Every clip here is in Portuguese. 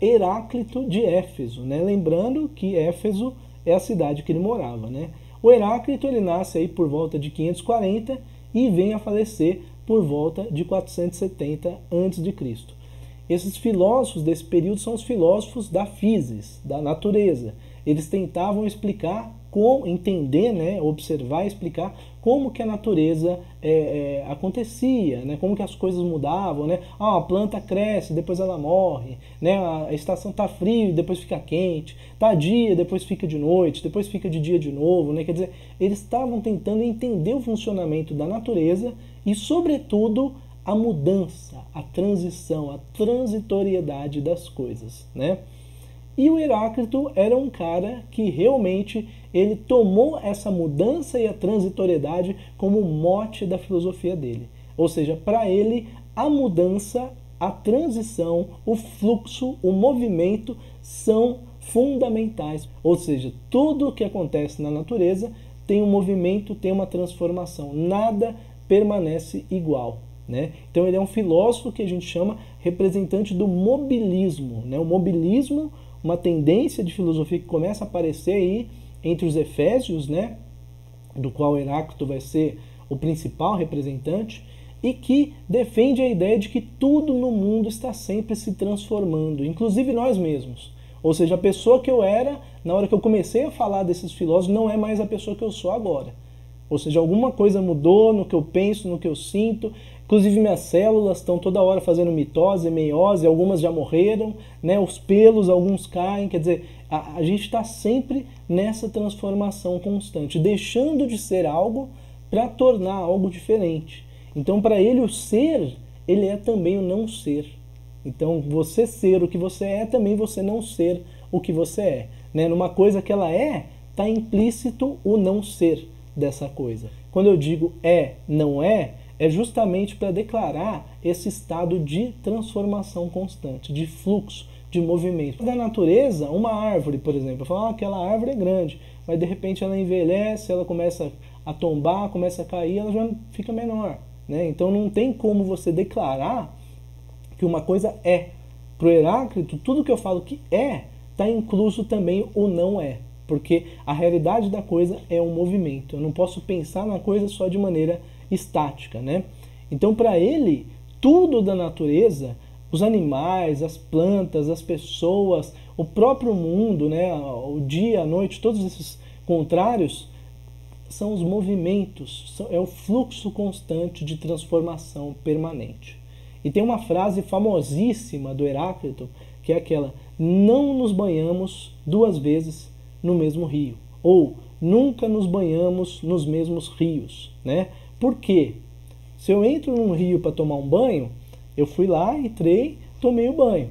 Heráclito de Éfeso, né? Lembrando que Éfeso é a cidade que ele morava, né? O Heráclito ele nasce aí por volta de 540 e vem a falecer por volta de 470 a.C. Esses filósofos desse período são os filósofos da physis, da natureza. Eles tentavam explicar como entender, né, observar, explicar como que a natureza é, é, acontecia, né, como que as coisas mudavam, né, ah, a planta cresce, depois ela morre, né, a estação tá frio, depois fica quente, tá dia, depois fica de noite, depois fica de dia de novo, né, quer dizer, eles estavam tentando entender o funcionamento da natureza e, sobretudo, a mudança, a transição, a transitoriedade das coisas, né? E o Heráclito era um cara que realmente ele tomou essa mudança e a transitoriedade como mote da filosofia dele. Ou seja, para ele a mudança, a transição, o fluxo, o movimento são fundamentais. Ou seja, tudo o que acontece na natureza tem um movimento, tem uma transformação. Nada permanece igual. Né? Então ele é um filósofo que a gente chama representante do mobilismo. Né? O mobilismo uma tendência de filosofia que começa a aparecer aí entre os Efésios, né, do qual Heráclito vai ser o principal representante, e que defende a ideia de que tudo no mundo está sempre se transformando, inclusive nós mesmos. Ou seja, a pessoa que eu era na hora que eu comecei a falar desses filósofos não é mais a pessoa que eu sou agora. Ou seja, alguma coisa mudou no que eu penso, no que eu sinto, Inclusive minhas células estão toda hora fazendo mitose, meiose, algumas já morreram, né? Os pelos, alguns caem, quer dizer, a, a gente está sempre nessa transformação constante, deixando de ser algo para tornar algo diferente. Então, para ele o ser, ele é também o não ser. Então, você ser o que você é, também você não ser o que você é. Né? Numa coisa que ela é, está implícito o não ser dessa coisa. Quando eu digo é, não é, é justamente para declarar esse estado de transformação constante, de fluxo, de movimento. Da natureza, uma árvore, por exemplo, eu falo, ah, aquela árvore é grande, mas de repente ela envelhece, ela começa a tombar, começa a cair, ela já fica menor. Né? Então não tem como você declarar que uma coisa é. Para o Heráclito, tudo que eu falo que é, está incluso também o não é. Porque a realidade da coisa é um movimento. Eu não posso pensar na coisa só de maneira estática, né? Então, para ele, tudo da natureza, os animais, as plantas, as pessoas, o próprio mundo, né, o dia, a noite, todos esses contrários são os movimentos, é o fluxo constante de transformação permanente. E tem uma frase famosíssima do Heráclito, que é aquela: não nos banhamos duas vezes no mesmo rio, ou nunca nos banhamos nos mesmos rios, né? Por quê? Se eu entro num rio para tomar um banho, eu fui lá, entrei, tomei o banho.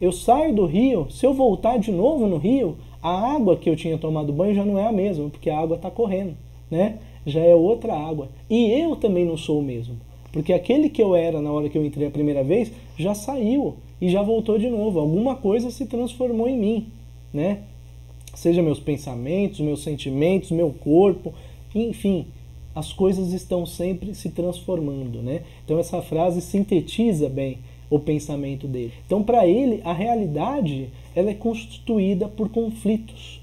Eu saio do rio, se eu voltar de novo no rio, a água que eu tinha tomado banho já não é a mesma, porque a água está correndo, né? Já é outra água. E eu também não sou o mesmo, porque aquele que eu era na hora que eu entrei a primeira vez já saiu e já voltou de novo. Alguma coisa se transformou em mim, né? Seja meus pensamentos, meus sentimentos, meu corpo, enfim, as coisas estão sempre se transformando, né? Então essa frase sintetiza bem o pensamento dele. Então para ele a realidade ela é constituída por conflitos,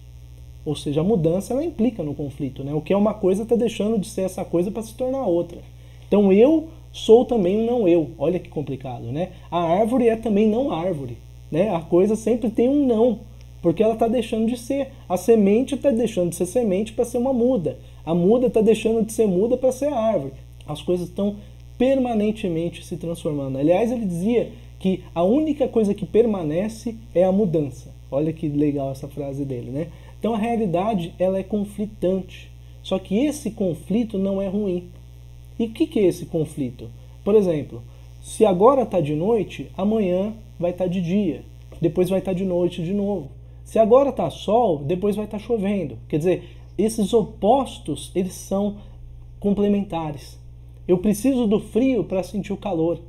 ou seja, a mudança ela implica no conflito, né? O que é uma coisa está deixando de ser essa coisa para se tornar outra. Então eu sou também um não eu. Olha que complicado, né? A árvore é também não árvore, né? A coisa sempre tem um não, porque ela está deixando de ser. A semente está deixando de ser semente para ser uma muda. A muda está deixando de ser muda para ser árvore. As coisas estão permanentemente se transformando. Aliás, ele dizia que a única coisa que permanece é a mudança. Olha que legal essa frase dele, né? Então a realidade ela é conflitante. Só que esse conflito não é ruim. E o que, que é esse conflito? Por exemplo, se agora está de noite, amanhã vai estar tá de dia, depois vai estar tá de noite de novo. Se agora está sol, depois vai estar tá chovendo. Quer dizer, esses opostos, eles são complementares. Eu preciso do frio para sentir o calor.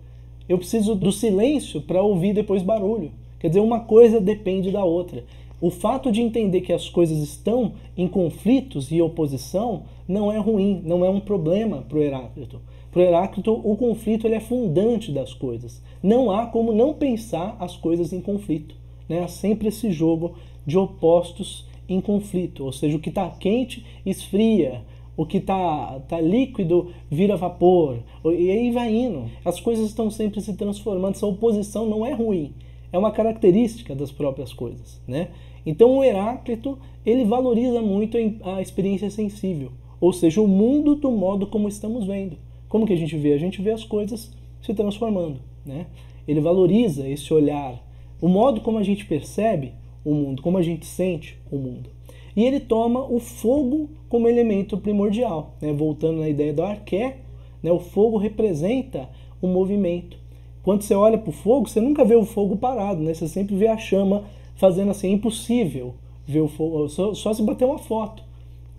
Eu preciso do silêncio para ouvir depois barulho. Quer dizer, uma coisa depende da outra. O fato de entender que as coisas estão em conflitos e oposição não é ruim, não é um problema para o Heráclito. Para o Heráclito, o conflito ele é fundante das coisas. Não há como não pensar as coisas em conflito. Né? Há sempre esse jogo de opostos em conflito, ou seja, o que está quente esfria, o que está tá líquido vira vapor, e aí vai indo. As coisas estão sempre se transformando, essa oposição não é ruim, é uma característica das próprias coisas. Né? Então o Heráclito ele valoriza muito a experiência sensível, ou seja, o mundo do modo como estamos vendo. Como que a gente vê? A gente vê as coisas se transformando. Né? Ele valoriza esse olhar, o modo como a gente percebe o mundo, como a gente sente o mundo. E ele toma o fogo como elemento primordial, né? voltando na ideia do arqué, né? o fogo representa o movimento. Quando você olha para o fogo, você nunca vê o fogo parado, né? você sempre vê a chama fazendo assim, é impossível ver o fogo, só, só se bater uma foto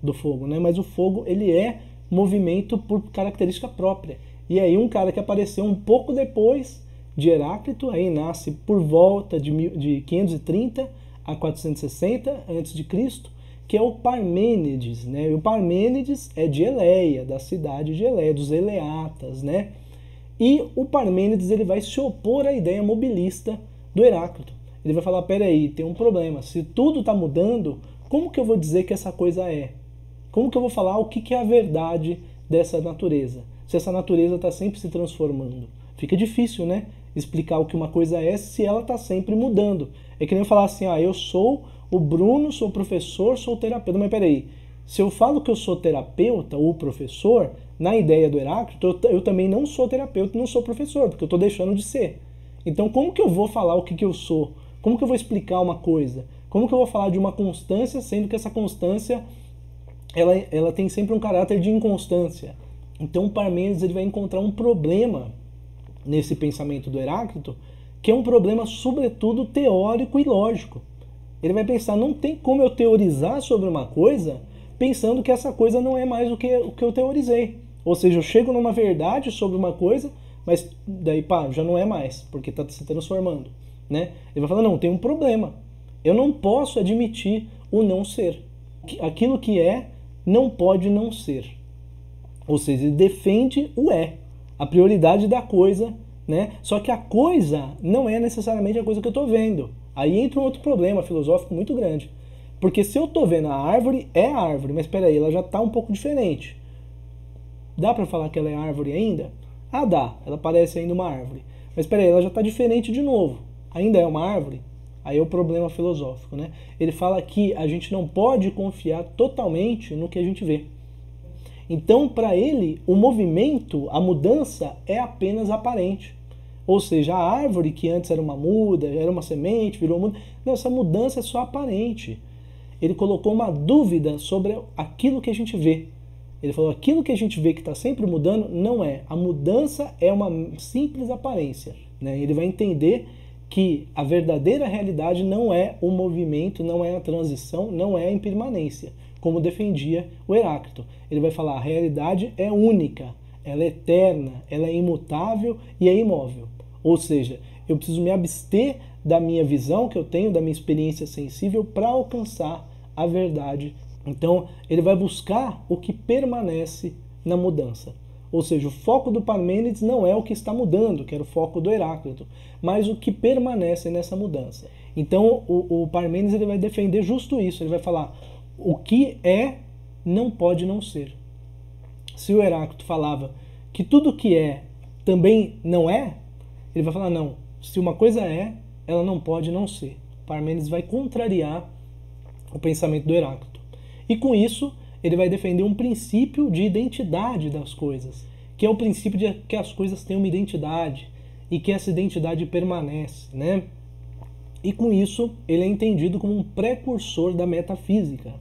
do fogo, né? mas o fogo ele é movimento por característica própria. E aí um cara que apareceu um pouco depois de Heráclito, aí nasce por volta de, de 530 a 460 a.C., que é o Parmênides, né? E o Parmênides é de Eleia, da cidade de Eleia, dos Eleatas, né? E o Parmênides ele vai se opor à ideia mobilista do Heráclito. Ele vai falar, peraí, tem um problema, se tudo está mudando, como que eu vou dizer que essa coisa é? Como que eu vou falar o que, que é a verdade dessa natureza? Se essa natureza está sempre se transformando. Fica difícil, né? Explicar o que uma coisa é se ela está sempre mudando. É que nem eu falar assim, ah, eu sou o Bruno, sou professor, sou terapeuta. Mas peraí, se eu falo que eu sou terapeuta ou professor, na ideia do Heráclito, eu, eu também não sou terapeuta, não sou professor, porque eu estou deixando de ser. Então, como que eu vou falar o que, que eu sou? Como que eu vou explicar uma coisa? Como que eu vou falar de uma constância, sendo que essa constância ela, ela tem sempre um caráter de inconstância? Então, Parmênides ele vai encontrar um problema nesse pensamento do Heráclito, que é um problema, sobretudo, teórico e lógico. Ele vai pensar, não tem como eu teorizar sobre uma coisa pensando que essa coisa não é mais o que, o que eu teorizei. Ou seja, eu chego numa verdade sobre uma coisa, mas daí, pá, já não é mais, porque está se transformando. Né? Ele vai falar, não, tem um problema. Eu não posso admitir o não ser. Aquilo que é não pode não ser. Ou seja, ele defende o é, a prioridade da coisa né? Só que a coisa não é necessariamente a coisa que eu estou vendo. Aí entra um outro problema filosófico muito grande. Porque se eu estou vendo a árvore, é a árvore, mas espera aí, ela já está um pouco diferente. Dá para falar que ela é árvore ainda? Ah, dá. Ela parece ainda uma árvore. Mas espera aí, ela já está diferente de novo. Ainda é uma árvore? Aí é o problema filosófico, né? Ele fala que a gente não pode confiar totalmente no que a gente vê. Então, para ele, o movimento, a mudança é apenas aparente. Ou seja, a árvore que antes era uma muda, era uma semente, virou muda. Não, essa mudança é só aparente. Ele colocou uma dúvida sobre aquilo que a gente vê. Ele falou: aquilo que a gente vê que está sempre mudando não é. A mudança é uma simples aparência. Né? Ele vai entender que a verdadeira realidade não é o movimento, não é a transição, não é a impermanência como defendia o Heráclito. Ele vai falar: a realidade é única, ela é eterna, ela é imutável e é imóvel. Ou seja, eu preciso me abster da minha visão que eu tenho, da minha experiência sensível, para alcançar a verdade. Então, ele vai buscar o que permanece na mudança. Ou seja, o foco do Parmênides não é o que está mudando, que era o foco do Heráclito, mas o que permanece nessa mudança. Então, o, o Parmênides ele vai defender justo isso. Ele vai falar: o que é não pode não ser. Se o Heráclito falava que tudo que é também não é, ele vai falar não. Se uma coisa é, ela não pode não ser. Parmênides vai contrariar o pensamento do Heráclito. E com isso, ele vai defender um princípio de identidade das coisas, que é o princípio de que as coisas têm uma identidade e que essa identidade permanece, né? E com isso, ele é entendido como um precursor da metafísica.